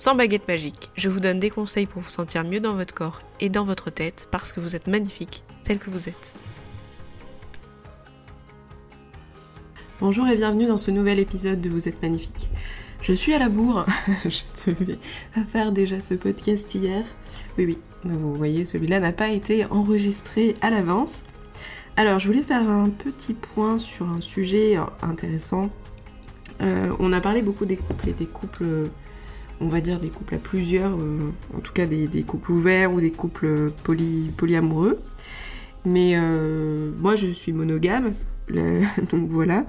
sans baguette magique. Je vous donne des conseils pour vous sentir mieux dans votre corps et dans votre tête parce que vous êtes magnifique tel que vous êtes. Bonjour et bienvenue dans ce nouvel épisode de Vous êtes magnifique. Je suis à la bourre, je devais faire déjà ce podcast hier. Oui, oui, vous voyez, celui-là n'a pas été enregistré à l'avance. Alors, je voulais faire un petit point sur un sujet intéressant. Euh, on a parlé beaucoup des couples et des couples, on va dire des couples à plusieurs, euh, en tout cas des, couples ouverts ou des couples poly, polyamoureux. Mais euh, moi, je suis monogame, donc voilà.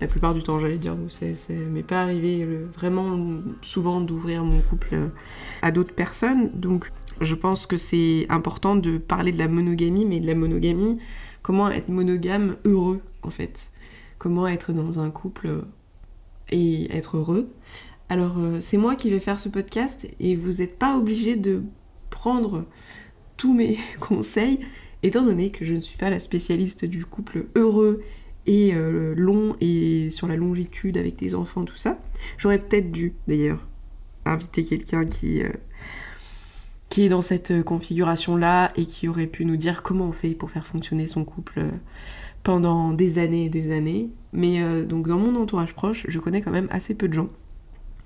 La plupart du temps, j'allais dire, ça m'est pas arrivé vraiment souvent d'ouvrir mon couple euh, à d'autres personnes. Donc, je pense que c'est important de parler de la monogamie, mais de la monogamie, comment être monogame heureux, en fait. Comment être dans un couple et être heureux. Alors, euh, c'est moi qui vais faire ce podcast et vous n'êtes pas obligé de prendre tous mes conseils étant donné que je ne suis pas la spécialiste du couple heureux et euh, long et sur la longitude avec des enfants, tout ça, j'aurais peut-être dû d'ailleurs inviter quelqu'un qui, euh, qui est dans cette configuration-là et qui aurait pu nous dire comment on fait pour faire fonctionner son couple pendant des années et des années. Mais donc dans mon entourage proche, je connais quand même assez peu de gens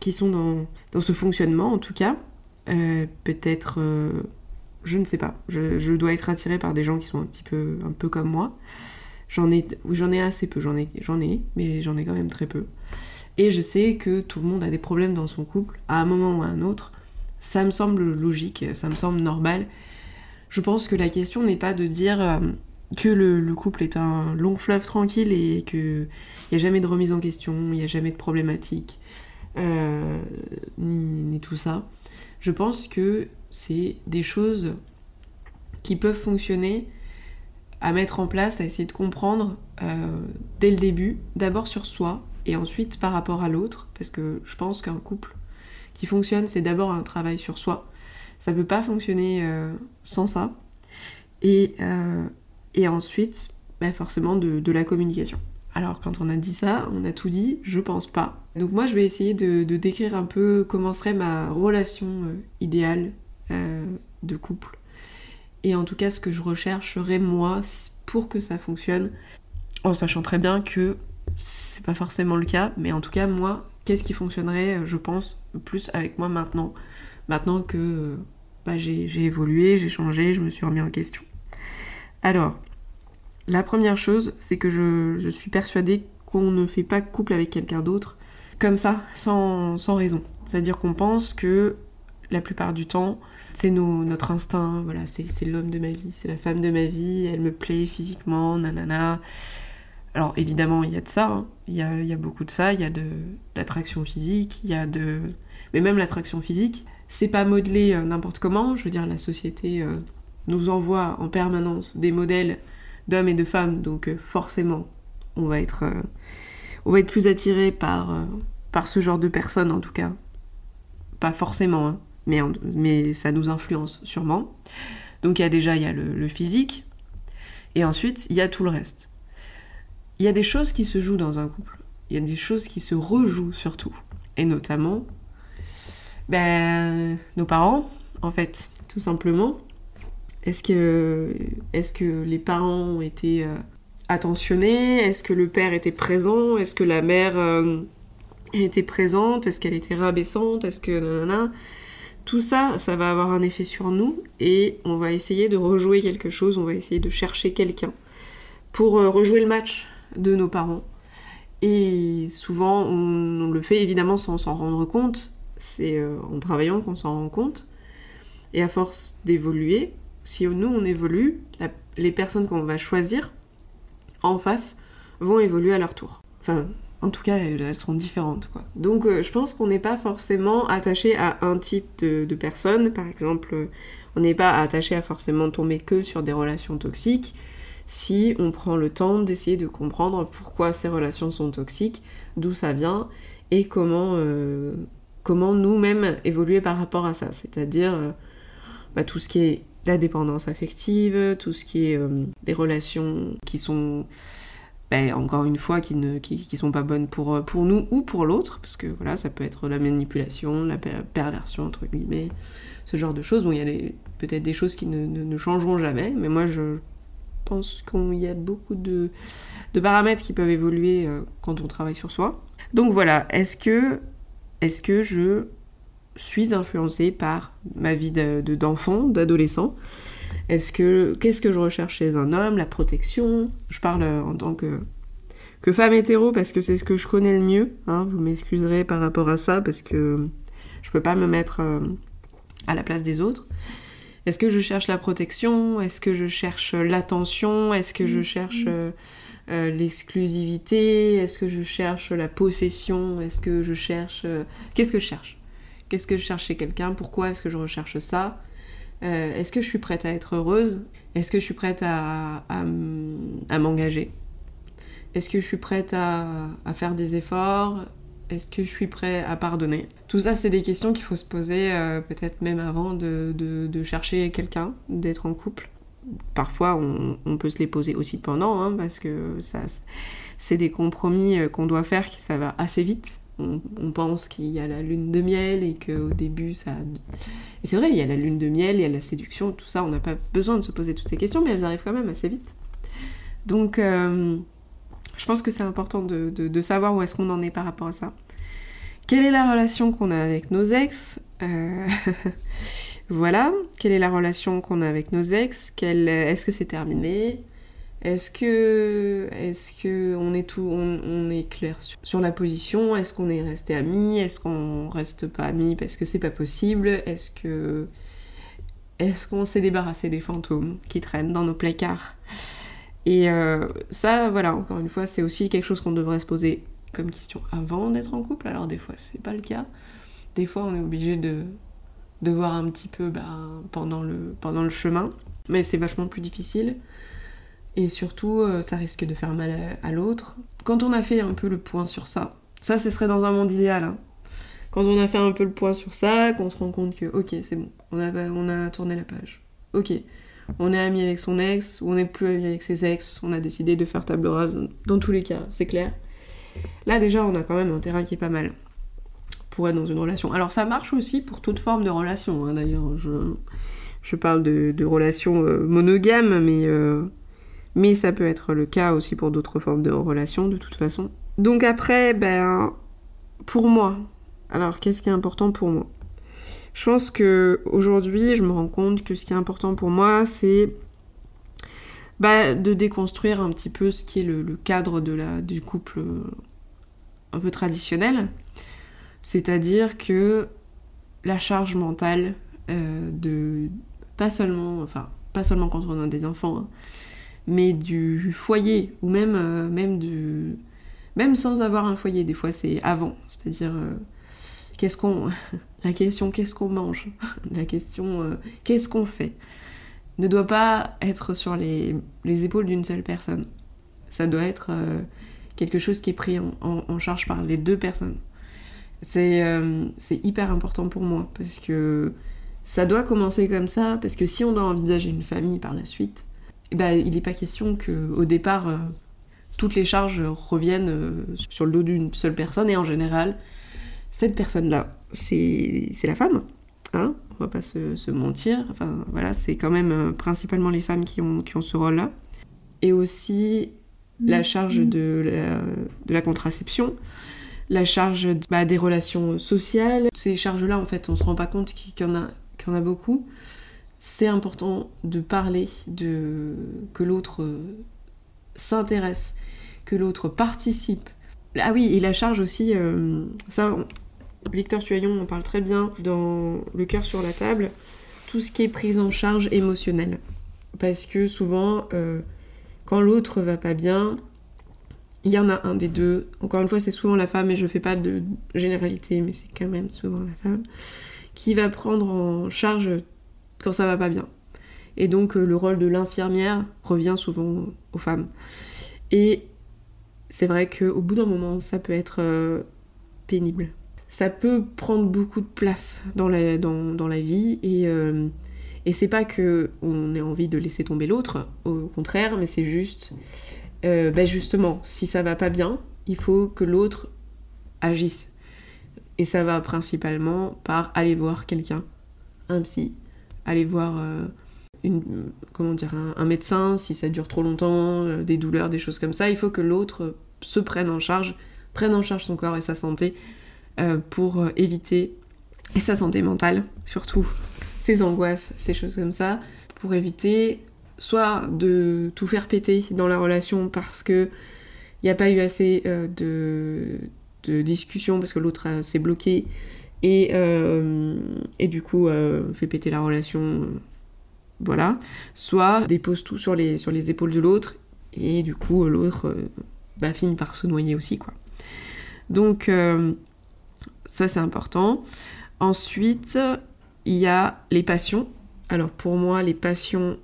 qui sont dans, ce fonctionnement en tout cas. peut-être je ne sais pas. Je, dois être attirée par des gens qui sont un petit peu, comme moi. J'en ai, ai assez peu, j'en ai, mais j'en ai quand même très peu. Et je sais que tout le monde a des problèmes dans son couple, à un moment ou à un autre. Ça me semble logique, ça me semble normal. Je pense que la question n'est pas de dire euh, que le, couple est un long fleuve tranquille et qu'il n'y a jamais de remise en question, il n'y a jamais de problématique, euh, ni, tout ça. Je pense que c'est des choses qui peuvent fonctionner à mettre en place, à essayer de comprendre euh, dès le début, d'abord sur soi et ensuite par rapport à l'autre, parce que je pense qu'un couple qui fonctionne, c'est d'abord un travail sur soi. Ça peut pas fonctionner euh, sans ça. Et, ensuite, bah, forcément, de, la communication. Alors, quand on a dit ça, on a tout dit, je pense pas. Donc, moi, je vais essayer de, décrire un peu comment serait ma relation idéale euh, de couple. Et en tout cas, ce que je rechercherais moi pour que ça fonctionne, en sachant très bien que c'est pas forcément le cas, mais en tout cas, moi, qu'est-ce qui fonctionnerait, je pense, plus avec moi maintenant, maintenant que bah, j'ai évolué, j'ai changé, je me suis remis en question. Alors, la première chose, c'est que je, suis persuadée qu'on ne fait pas couple avec quelqu'un d'autre comme ça, sans, sans raison. C'est-à-dire qu'on pense que la plupart du temps, c'est notre instinct, voilà, c'est l'homme de ma vie, c'est la femme de ma vie, elle me plaît physiquement, nanana. Alors évidemment, il y a de ça, hein. il, y a, beaucoup de ça, il y a de l'attraction physique, il y a de... Mais même l'attraction physique, c'est pas modelé euh, n'importe comment, je veux dire, la société euh, nous envoie en permanence des modèles d'hommes et de femmes, donc euh, forcément, on va être, on va être plus attiré par, par ce genre de personnes en tout cas. Pas forcément, hein mais, ça nous influence sûrement. Donc il y a déjà y a le, physique, et ensuite il y a tout le reste. Il y a des choses qui se jouent dans un couple, il y a des choses qui se rejouent surtout, et notamment ben, nos parents, en fait, tout simplement. Est-ce que, est que les parents ont été euh, attentionnés? Est-ce que le père était présent? Est-ce que la mère euh, était présente? Est-ce qu'elle était rabaissante? Est-ce que tout ça, ça va avoir un effet sur nous et on va essayer de rejouer quelque chose, on va essayer de chercher quelqu'un pour euh, rejouer le match de nos parents. Et souvent, on, le fait évidemment sans s'en rendre compte. C'est en travaillant qu'on s'en rend compte. Et à force d'évoluer, si nous on évolue, les personnes qu'on va choisir en face vont évoluer à leur tour. Enfin, En tout cas, elles, seront différentes. Donc euh, je pense qu'on n'est pas forcément attaché à un type de, personne. Par exemple, on n'est pas attaché à forcément tomber que sur des relations toxiques si on prend le temps d'essayer de comprendre pourquoi ces relations sont toxiques, d'où ça vient et comment, euh, nous-mêmes évoluer par rapport à ça. C'est-à-dire euh, bah, tout ce qui est la dépendance affective, tout ce qui est euh, les relations qui sont, bah, encore une fois, qui ne qui, sont pas bonnes pour, pour nous ou pour l'autre, parce que voilà, ça peut être la manipulation, la perversion, entre guillemets, ce genre de choses. Bon, il y a peut-être des choses qui ne, ne, changeront jamais, mais moi je pense qu'il y a beaucoup de, paramètres qui peuvent évoluer euh, quand on travaille sur soi. Donc voilà, est-ce que, est que je suis influencée par ma vie d'enfant, d'adolescent Est-ce que qu'est-ce que je recherche chez un homme? La protection? Je parle euh, en tant que que femme hétéro parce que c'est ce que je connais le mieux. Hein. vous m'excuserez par rapport à ça parce que je peux pas me mettre euh, à la place des autres. Est-ce que je cherche la protection? Est-ce que je cherche l'attention? Est-ce que je mm. cherche euh, euh, l'exclusivité? Est-ce que je cherche la possession? Est-ce que je cherche... Euh, qu'est-ce que je cherche? Qu'est-ce que je cherche chez quelqu'un? Pourquoi est-ce que je recherche ça? Est-ce que je suis prête à être heureuse? Est-ce que je suis prête à, m'engager? Est-ce que je suis prête à, faire des efforts? Est-ce que je suis prêt à pardonner? Tout ça, c'est des questions qu'il faut se poser euh, peut-être même avant de, chercher quelqu'un, d'être en couple. Parfois, on, peut se les poser aussi pendant, hein, parce que ça, c'est des compromis euh, qu'on doit faire, qui ça va assez vite. On, pense qu'il y a la lune de miel et qu'au début, ça... C'est vrai, il y a la lune de miel, il y a la séduction, tout ça, on n'a pas besoin de se poser toutes ces questions, mais elles arrivent quand même assez vite. Donc... Euh, je pense que c'est important de, savoir où est-ce qu'on en est par rapport à ça. Quelle est la relation qu'on a avec nos ex euh, Voilà. Quelle est la relation qu'on a avec nos ex Est-ce que c'est terminé Est-ce que, est-ce que on est tout, on, est clair sur, la position? Est-ce qu'on est resté amis? Est-ce qu'on reste pas amis parce que c'est pas possible? Est-ce qu'on s'est débarrassé des fantômes qui traînent dans nos placards? Et euh, ça, voilà, encore une fois, c'est aussi quelque chose qu'on devrait se poser comme question avant d'être en couple. Alors des fois, c'est pas le cas. Des fois, on est obligé de, voir un petit peu bah, pendant, le, pendant le chemin. Mais c'est vachement plus difficile. Et surtout, euh, ça risque de faire mal à, l'autre. Quand on a fait un peu le point sur ça, ça, ce serait dans un monde idéal. Hein. Quand on a fait un peu le point sur ça, qu'on se rend compte que, ok, c'est bon, on a, on a tourné la page. Ok, on est ami avec son ex, ou on n'est plus ami avec ses ex, on a décidé de faire table rase, dans tous les cas, c'est clair. Là déjà, on a quand même un terrain qui est pas mal pour être dans une relation. Alors ça marche aussi pour toute forme de relation, hein, d'ailleurs. Je, parle de, de relations euh, monogames, mais, euh, mais ça peut être le cas aussi pour d'autres formes de relations, de toute façon. Donc après, ben, pour moi, alors qu'est-ce qui est important pour moi? Je pense que aujourd'hui, je me rends compte que ce qui est important pour moi, c'est bah, de déconstruire un petit peu ce qui est le, cadre du couple euh, un peu traditionnel. C'est-à-dire que la charge mentale euh, de pas seulement, enfin pas seulement quand on a des enfants, hein, mais du foyer ou même euh, même même sans avoir un foyer. Des fois c'est avant, c'est-à-dire qu'est-ce qu'on la question qu'est-ce qu'on mange, la question euh, qu'est-ce qu'on fait, ne doit pas être sur les, épaules d'une seule personne. Ça doit être euh, quelque chose qui est pris en, charge par les deux personnes. Euh, c'est hyper important pour moi parce que ça doit commencer comme ça, parce que si on doit envisager une famille par la suite, ben, il n'est pas question qu'au départ, toutes les charges reviennent sur le dos d'une seule personne et en général, cette personne-là, c'est la femme. Hein on va pas se, mentir. Enfin, voilà, c'est quand même euh, principalement les femmes qui ont, qui ont ce rôle-là. Et aussi la charge de la, de la contraception, la charge bah, des relations sociales. Ces charges-là, en fait, on se rend pas compte qu'il y, en a, qu'il y en a beaucoup. C'est important de parler, de que l'autre s'intéresse, que l'autre participe. Ah oui, et la charge aussi, euh, ça, Victor Tuaillon en parle très bien dans Le cœur sur la table, tout ce qui est prise en charge émotionnelle. Parce que souvent, euh, quand l'autre va pas bien, il y en a un des deux. Encore une fois, c'est souvent la femme, et je fais pas de généralité, mais c'est quand même souvent la femme, qui va prendre en charge quand ça va pas bien. Et donc euh, le rôle de l'infirmière revient souvent aux femmes. Et c'est vrai qu'au bout d'un moment, ça peut être euh, pénible. Ça peut prendre beaucoup de place dans la, dans, la vie et, euh, et c'est pas que on ait envie de laisser tomber l'autre, au contraire, mais c'est juste, ben justement, si ça va pas bien, il faut que l'autre agisse. Et ça va principalement par aller voir quelqu'un, un psy, aller voir une, comment un, médecin, si ça dure trop longtemps, euh, des douleurs, des choses comme ça, il faut que l'autre se prenne en charge, prenne en charge son corps et sa santé euh, pour euh, éviter, et sa santé mentale surtout, ses angoisses, ces choses comme ça, pour éviter soit de tout faire péter dans la relation parce que il n'y a pas eu assez de, de discussion parce que l'autre s'est bloqué et, et, du coup fait péter la relation voilà, soit dépose tout sur les, sur les épaules de l'autre, et du coup l'autre euh, bah, finit par se noyer aussi, quoi. Donc euh, ça c'est important. Ensuite, il y a les passions. Alors pour moi, les passions,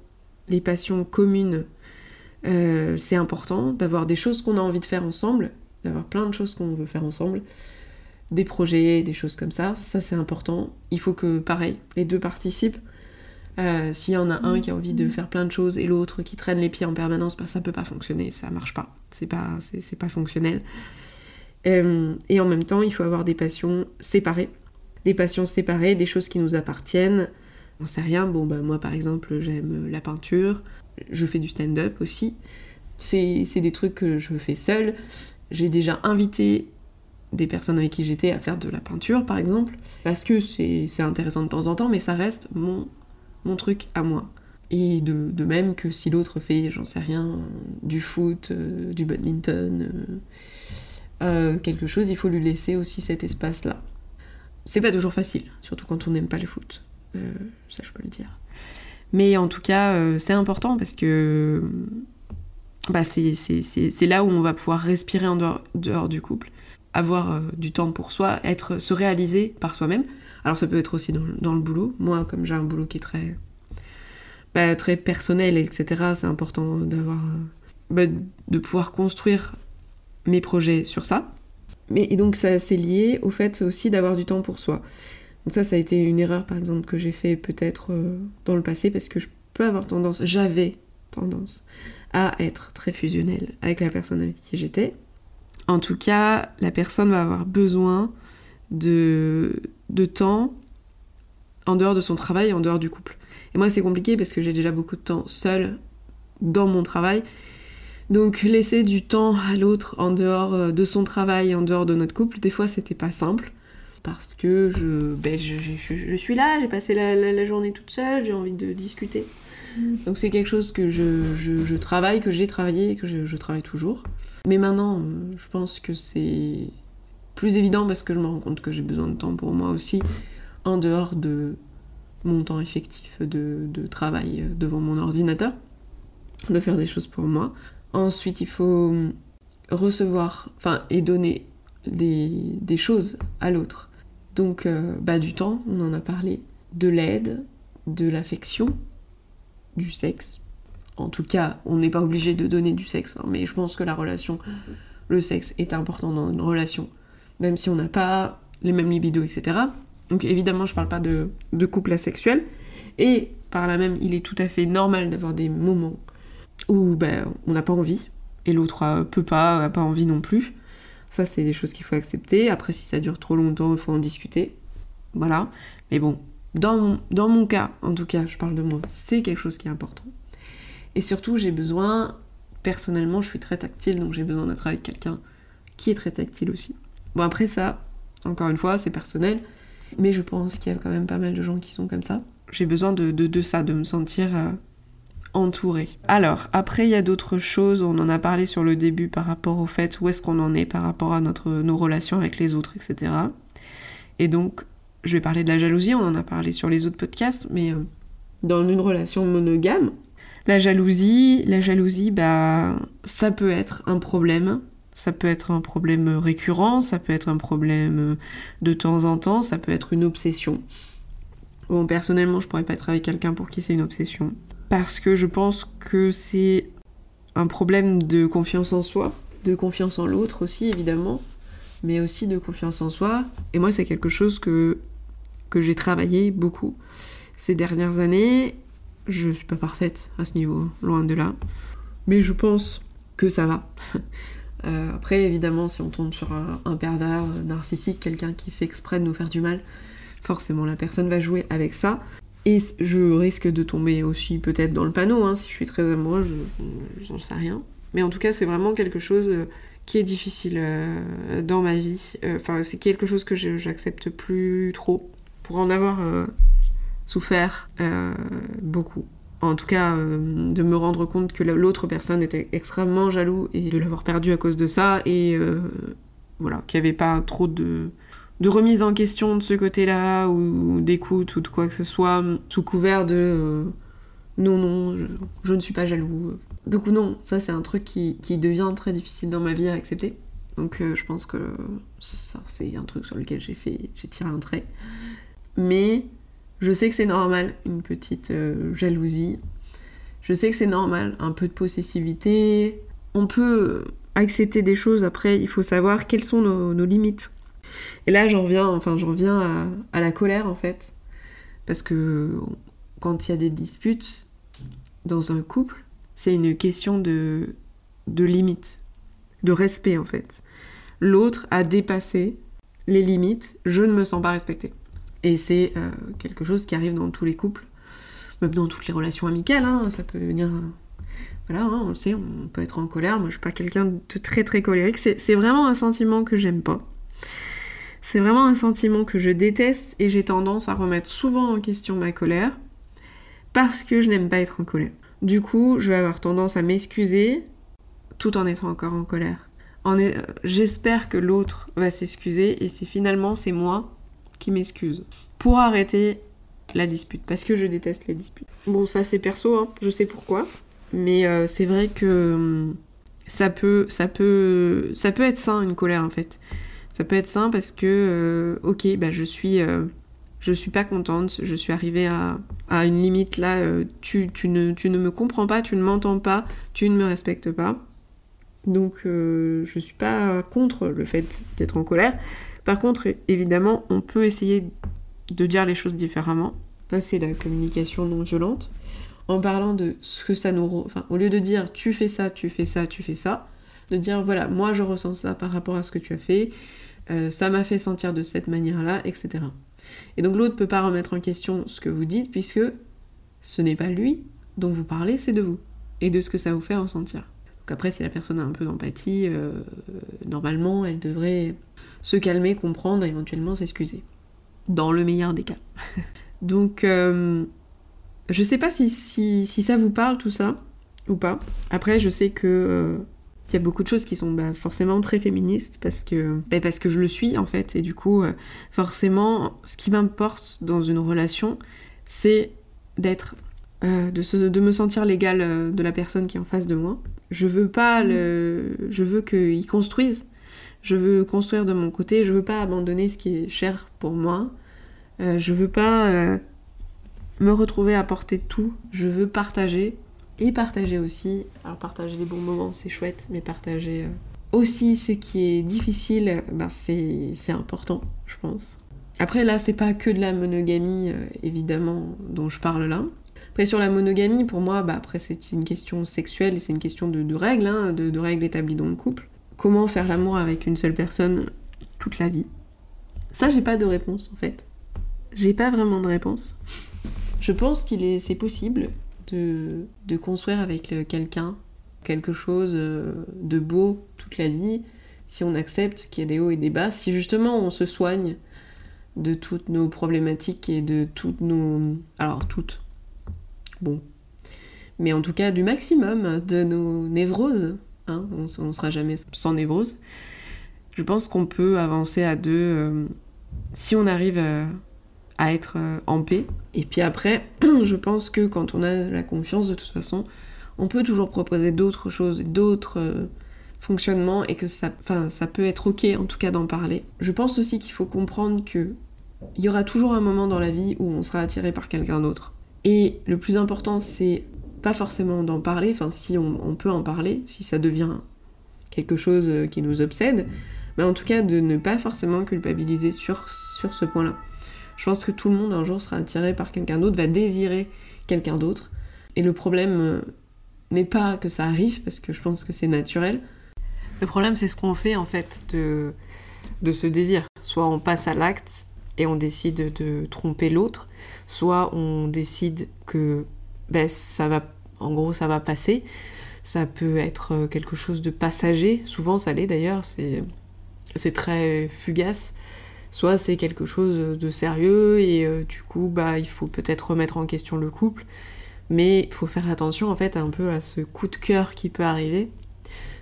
les passions communes, euh, c'est important d'avoir des choses qu'on a envie de faire ensemble, d'avoir plein de choses qu'on veut faire ensemble, des projets, des choses comme ça. Ça c'est important. Il faut que pareil, les deux participent. Euh, s'il y en a un qui a envie de faire plein de choses et l'autre qui traîne les pieds en permanence, bah, ça peut pas fonctionner, ça marche pas. C'est pas, c'est, pas fonctionnel. Euh, et en même temps, il faut avoir des passions séparées. Des passions séparées, des choses qui nous appartiennent. On sait rien, bon bah moi par exemple j'aime la peinture, je fais du stand-up aussi. C'est, c'est des trucs que je fais seule. J'ai déjà invité des personnes avec qui j'étais à faire de la peinture par exemple, parce que c'est, intéressant de temps en temps, mais ça reste mon mon truc à moi. Et de, même que si l'autre fait, j'en sais rien, du foot, euh, du badminton, euh, euh, quelque chose, il faut lui laisser aussi cet espace-là. C'est pas toujours facile, surtout quand on n'aime pas le foot. ça, je peux le dire. Mais en tout cas, c'est important parce que bah, c'est là où on va pouvoir respirer en dehors, du couple, avoir du temps pour soi, être, se réaliser par soi-même. Alors ça peut être aussi dans, le boulot. Moi, comme j'ai un boulot qui est très, bah, très personnel, etc., c'est important d'avoir, bah, de pouvoir construire mes projets sur ça. Mais et donc ça c'est lié au fait aussi d'avoir du temps pour soi. Donc ça, ça a été une erreur par exemple que j'ai fait peut-être euh, dans le passé parce que je peux avoir tendance, j'avais tendance à être très fusionnelle avec la personne avec qui j'étais. En tout cas, la personne va avoir besoin de, de temps en dehors de son travail et en dehors du couple. Et moi, c'est compliqué parce que j'ai déjà beaucoup de temps seule dans mon travail. Donc, laisser du temps à l'autre en dehors euh, de son travail, en dehors de notre couple, des fois, c'était pas simple. Parce que je, ben, je, suis là, j'ai passé la, journée toute seule, j'ai envie de discuter. Mm. Donc, c'est quelque chose que je, travaille, que j'ai travaillé et que je, travaille toujours. Mais maintenant, je pense que c'est plus évident parce que je me rends compte que j'ai besoin de temps pour moi aussi, en dehors de mon temps effectif de, travail devant mon ordinateur, de faire des choses pour moi. Ensuite, il faut recevoir, et donner des, choses à l'autre. Donc, euh, bah, du temps, on en a parlé, de l'aide, de l'affection, du sexe. En tout cas, on n'est pas obligé de donner du sexe, hein, mais je pense que la relation, le sexe est important dans une relation même si on n'a pas les mêmes libidos, etc. Donc évidemment, je parle pas de, couple asexuel. Et par là même, il est tout à fait normal d'avoir des moments où ben, on n'a pas envie, et l'autre peut pas, n'a pas envie non plus. Ça, c'est des choses qu'il faut accepter. Après, si ça dure trop longtemps, il faut en discuter. Voilà. Mais bon, dans mon, dans mon cas, en tout cas, je parle de moi, c'est quelque chose qui est important. Et surtout, j'ai besoin, personnellement, je suis très tactile, donc j'ai besoin d'être avec quelqu'un qui est très tactile aussi. Bon, après ça, encore une fois, c'est personnel, mais je pense qu'il y a quand même pas mal de gens qui sont comme ça. J'ai besoin de, de, ça, de me sentir euh, entourée. Alors, après, il y a d'autres choses, on en a parlé sur le début par rapport au fait où est-ce qu'on en est par rapport à notre, nos relations avec les autres, etc. Et donc, je vais parler de la jalousie, on en a parlé sur les autres podcasts, mais euh, dans une relation monogame, la jalousie, la jalousie, bah, ça peut être un problème Ça peut être un problème récurrent, ça peut être un problème de temps en temps, ça peut être une obsession. Bon, personnellement, je pourrais pas être avec quelqu'un pour qui c'est une obsession. Parce que je pense que c'est un problème de confiance en soi, de confiance en l'autre aussi, évidemment, mais aussi de confiance en soi. Et moi, c'est quelque chose que, que j'ai travaillé beaucoup ces dernières années. Je suis pas parfaite à ce niveau, loin de là. Mais je pense que ça va. Euh, après, évidemment, si on tombe sur un, pervers narcissique, quelqu'un qui fait exprès de nous faire du mal, forcément la personne va jouer avec ça. Et je risque de tomber aussi peut-être dans le panneau, hein, si je suis très amoureuse, j'en sais rien. Mais en tout cas, c'est vraiment quelque chose euh, qui est difficile euh, dans ma vie. Enfin, c'est quelque chose que j'accepte plus trop. Pour en avoir souffert beaucoup. En tout cas euh, de me rendre compte que l'autre personne était extrêmement jaloux et de l'avoir perdu à cause de ça et euh, voilà qu'il n'y avait pas trop de, remise en question de ce côté-là ou d'écoute ou de quoi que ce soit sous couvert de euh, non non je, ne suis pas jaloux. Donc non ça c'est un truc qui, devient très difficile dans ma vie à accepter. Donc je pense que ça c'est un truc sur lequel j'ai fait j'ai tiré un trait. Mais je sais que c'est normal, une petite euh, jalousie. Je sais que c'est normal, un peu de possessivité. On peut accepter des choses, après, il faut savoir quelles sont nos, limites. Et là, j'en reviens, enfin, j'en reviens à, la colère, en fait. Parce que quand il y a des disputes dans un couple, c'est une question de, de limite, de respect, en fait. L'autre a dépassé les limites, je ne me sens pas respectée. Et c'est euh, quelque chose qui arrive dans tous les couples, même dans toutes les relations amicales, hein, ça peut venir... Voilà, hein, on le sait, on peut être en colère. Moi, je suis pas quelqu'un de très très colérique. C'est vraiment un sentiment que j'aime pas. C'est vraiment un sentiment que je déteste et j'ai tendance à remettre souvent en question ma colère parce que je n'aime pas être en colère. Du coup, je vais avoir tendance à m'excuser tout en étant encore en colère. J'espère que l'autre va s'excuser et si finalement c'est moi qui m'excuse pour arrêter la dispute parce que je déteste les disputes. Bon, ça c'est perso, hein, je sais pourquoi, mais euh, c'est vrai que hum, ça peut, ça peut, ça peut être sain une colère en fait. Ça peut être sain parce que, euh, ok, bah je suis, euh, je suis pas contente, je suis arrivée à, à une limite là, tu, tu, ne, tu ne me comprends pas, tu ne m'entends pas, tu ne me respectes pas. Donc je suis pas contre le fait d'être en colère, par contre, évidemment, on peut essayer de dire les choses différemment. Ça, c'est la communication non violente. En parlant de ce que ça nous... Enfin, au lieu de dire tu fais ça, tu fais ça, tu fais ça, de dire voilà, moi je ressens ça par rapport à ce que tu as fait, euh, ça m'a fait sentir de cette manière-là, etc. Et donc l'autre peut pas remettre en question ce que vous dites puisque ce n'est pas lui dont vous parlez, c'est de vous et de ce que ça vous fait ressentir. Donc après, si la personne a un peu d'empathie, euh, normalement, elle devrait se calmer, comprendre éventuellement s'excuser. Dans le meilleur des cas. Donc, euh, je sais pas si, si, ça vous parle tout ça ou pas. Après, je sais que euh, il y a beaucoup de choses qui sont bah, forcément très féministes parce que, bah, parce que je le suis en fait. Et du coup, euh, forcément, ce qui m'importe dans une relation, c'est d'être. de, de, me sentir l'égal de la personne qui est en face de moi. Je veux pas le. Je veux qu'il construise je veux construire de mon côté, je veux pas abandonner ce qui est cher pour moi. Euh, je veux pas euh, me retrouver à porter tout. Je veux partager et partager aussi. Alors partager les bons moments, c'est chouette, mais partager euh, aussi ce qui est difficile, ben, c'est important, je pense. Après là, c'est pas que de la monogamie, évidemment, dont je parle là. Après sur la monogamie, pour moi, bah, après c'est une question sexuelle et c'est une question de, règles, hein, de règles établies dans le couple comment faire l'amour avec une seule personne toute la vie? Ça, j'ai pas de réponse en fait. J'ai pas vraiment de réponse. Je pense qu'il est, c'est possible de, de, construire avec quelqu'un quelque chose euh, de beau toute la vie si on accepte qu'il y a des hauts et des bas, si justement on se soigne de toutes nos problématiques et de toutes nos... Alors toutes. Bon. Mais en tout cas du maximum de nos névroses Hein, on, ne sera jamais sans névrose. Je pense qu'on peut avancer à deux euh, si on arrive euh, à, être euh, en paix. Et puis après, je pense que quand on a la confiance, de toute façon, on peut toujours proposer d'autres choses, d'autres fonctionnement et que ça, ça peut être ok en tout cas d'en parler. Je pense aussi qu'il faut comprendre que il y aura toujours un moment dans la vie où on sera attiré par quelqu'un d'autre. Et le plus important, c'est pas forcément d'en parler, enfin si on, peut en parler, si ça devient quelque chose qui nous obsède, mais en tout cas de ne pas forcément culpabiliser sur, sur ce point-là. Je pense que tout le monde un jour sera attiré par quelqu'un d'autre, va désirer quelqu'un d'autre. Et le problème euh, n'est pas que ça arrive, parce que je pense que c'est naturel. Le problème, c'est ce qu'on fait en fait de, de ce désir. Soit on passe à l'acte et on décide de tromper l'autre, soit on décide que ben, ça va, en gros, ça va passer. Ça peut être quelque chose de passager, souvent ça l'est d'ailleurs, c'est, c'est très fugace. Soit c'est quelque chose de sérieux et euh, du coup, bah, il faut peut-être remettre en question le couple. Mais il faut faire attention en fait un peu à ce coup de cœur qui peut arriver.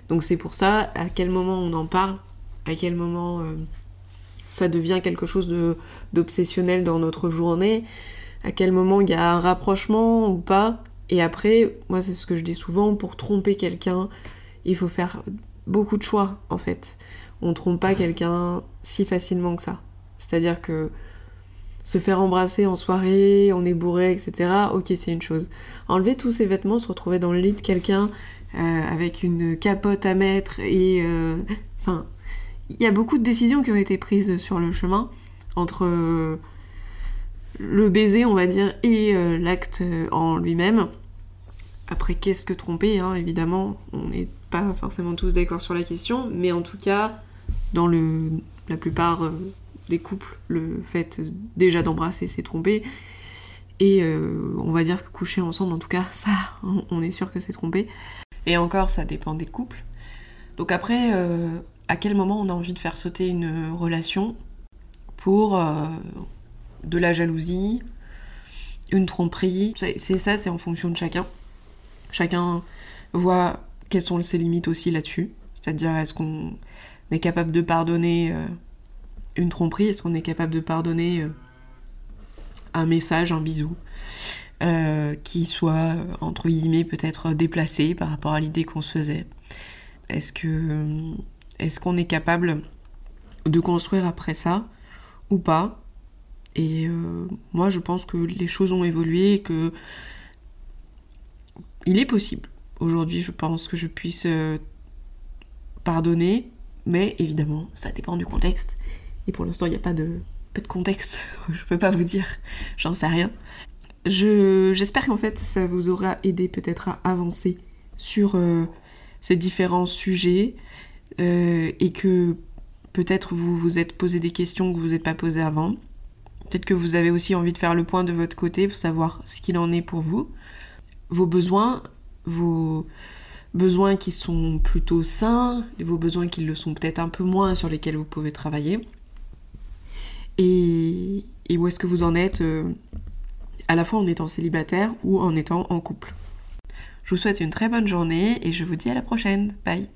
Donc c'est pour ça à quel moment on en parle, à quel moment euh, ça devient quelque chose d'obsessionnel dans notre journée, à quel moment il y a un rapprochement ou pas. Et après, moi c'est ce que je dis souvent, pour tromper quelqu'un, il faut faire beaucoup de choix en fait. On trompe pas quelqu'un si facilement que ça. C'est-à-dire que se faire embrasser en soirée, on est bourré, etc. Ok, c'est une chose. Enlever tous ses vêtements, se retrouver dans le lit de quelqu'un euh, avec une capote à mettre et... Euh, enfin, il y a beaucoup de décisions qui ont été prises sur le chemin entre euh, le baiser, on va dire, et l'acte en lui-même. Après, qu'est-ce que tromper hein, Évidemment, on n'est pas forcément tous d'accord sur la question, mais en tout cas, dans le, la plupart des couples, le fait déjà d'embrasser, c'est tromper. Et euh, on va dire que coucher ensemble, en tout cas, ça, on est sûr que c'est tromper. Et encore, ça dépend des couples. Donc après, euh, à quel moment on a envie de faire sauter une relation pour euh, de la jalousie, une tromperie C'est ça, c'est en fonction de chacun. Chacun voit quelles sont ses limites aussi là-dessus. C'est-à-dire, est-ce qu'on est capable de pardonner une tromperie? Est-ce qu'on est capable de pardonner euh, un message, un bisou euh, qui soit, entre guillemets, peut-être déplacé par rapport à l'idée qu'on se faisait? Est-ce que est-ce qu'on est capable de construire après ça ou pas Et euh, moi, je pense que les choses ont évolué et que il est possible. Aujourd'hui, je pense que je puisse pardonner, mais évidemment, ça dépend du contexte et pour l'instant, il n'y a pas de, pas de contexte. je peux pas vous dire. J'en sais rien. J'espère qu'en fait, ça vous aura aidé peut-être à avancer sur euh, ces différents sujets euh, et que peut-être vous vous êtes posé des questions que vous n'êtes pas posées avant. Peut-être que vous avez aussi envie de faire le point de votre côté pour savoir ce qu'il en est pour vous. Vos besoins, vos besoins qui sont plutôt sains, vos besoins qui le sont peut-être un peu moins sur lesquels vous pouvez travailler et, où est-ce que vous en êtes euh, à la fois en étant célibataire ou en étant en couple? Je vous souhaite une très bonne journée et je vous dis à la prochaine. Bye